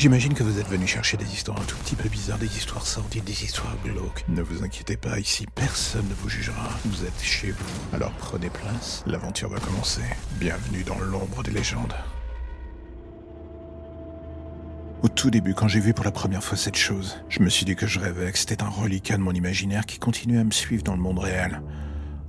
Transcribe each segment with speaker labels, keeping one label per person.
Speaker 1: J'imagine que vous êtes venu chercher des histoires un tout petit peu bizarres, des histoires sordides, des histoires glauques. Ne vous inquiétez pas, ici personne ne vous jugera. Vous êtes chez vous. Alors prenez place, l'aventure va commencer. Bienvenue dans l'ombre des légendes. Au tout début, quand j'ai vu pour la première fois cette chose, je me suis dit que je rêvais, que c'était un reliquat de mon imaginaire qui continuait à me suivre dans le monde réel.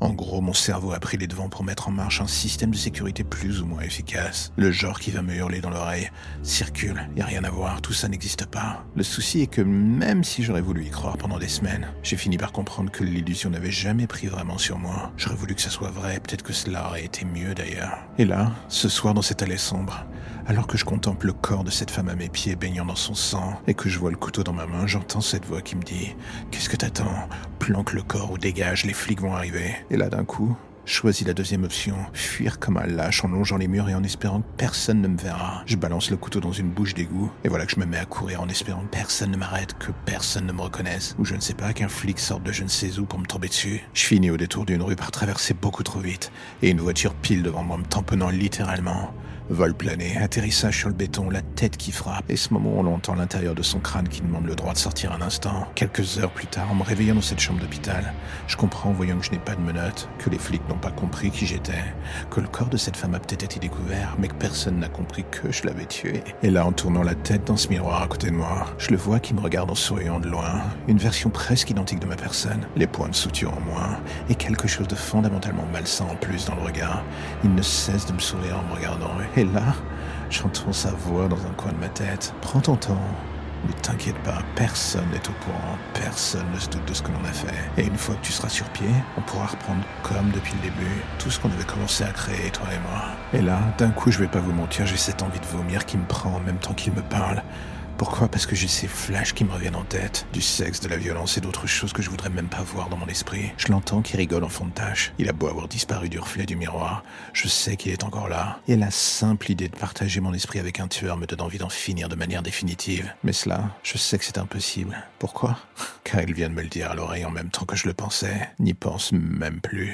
Speaker 1: En gros, mon cerveau a pris les devants pour mettre en marche un système de sécurité plus ou moins efficace. Le genre qui va me hurler dans l'oreille. Circule, y a rien à voir, tout ça n'existe pas. Le souci est que même si j'aurais voulu y croire pendant des semaines, j'ai fini par comprendre que l'illusion n'avait jamais pris vraiment sur moi. J'aurais voulu que ça soit vrai, peut-être que cela aurait été mieux d'ailleurs. Et là, ce soir dans cette allée sombre, alors que je contemple le corps de cette femme à mes pieds baignant dans son sang et que je vois le couteau dans ma main, j'entends cette voix qui me dit Qu'est-ce que t'attends? Planque le corps ou dégage, les flics vont arriver. Et là d'un coup, choisis la deuxième option, fuir comme un lâche en longeant les murs et en espérant que personne ne me verra. Je balance le couteau dans une bouche d'égout et voilà que je me mets à courir en espérant que personne ne m'arrête, que personne ne me reconnaisse, ou je ne sais pas, qu'un flic sorte de je ne sais où pour me tomber dessus. Je finis au détour d'une rue par traverser beaucoup trop vite et une voiture pile devant moi me tamponnant littéralement. Vol plané, atterrissage sur le béton, la tête qui frappe, et ce moment on entend l'intérieur de son crâne qui demande le droit de sortir un instant. Quelques heures plus tard, en me réveillant dans cette chambre d'hôpital, je comprends en voyant que je n'ai pas de menottes, que les flics n'ont pas compris qui j'étais, que le corps de cette femme a peut-être été découvert, mais que personne n'a compris que je l'avais tué. Et là, en tournant la tête dans ce miroir à côté de moi, je le vois qui me regarde en souriant de loin, une version presque identique de ma personne, les points de suture en moins, et quelque chose de fondamentalement malsain en plus dans le regard. Il ne cesse de me sourire en me regardant, et là, j'entends sa voix dans un coin de ma tête. Prends ton temps. Ne t'inquiète pas, personne n'est au courant, personne ne se doute de ce que l'on a fait. Et une fois que tu seras sur pied, on pourra reprendre comme depuis le début tout ce qu'on avait commencé à créer, toi et moi. Et là, d'un coup, je vais pas vous mentir, j'ai cette envie de vomir qui me prend en même temps qu'il me parle. Pourquoi? Parce que j'ai ces flashs qui me reviennent en tête. Du sexe, de la violence et d'autres choses que je voudrais même pas voir dans mon esprit. Je l'entends qui rigole en fond de tâche. Il a beau avoir disparu du reflet du miroir. Je sais qu'il est encore là. Et la simple idée de partager mon esprit avec un tueur me donne envie d'en finir de manière définitive. Mais cela, je sais que c'est impossible. Pourquoi? Car il vient de me le dire à l'oreille en même temps que je le pensais. N'y pense même plus.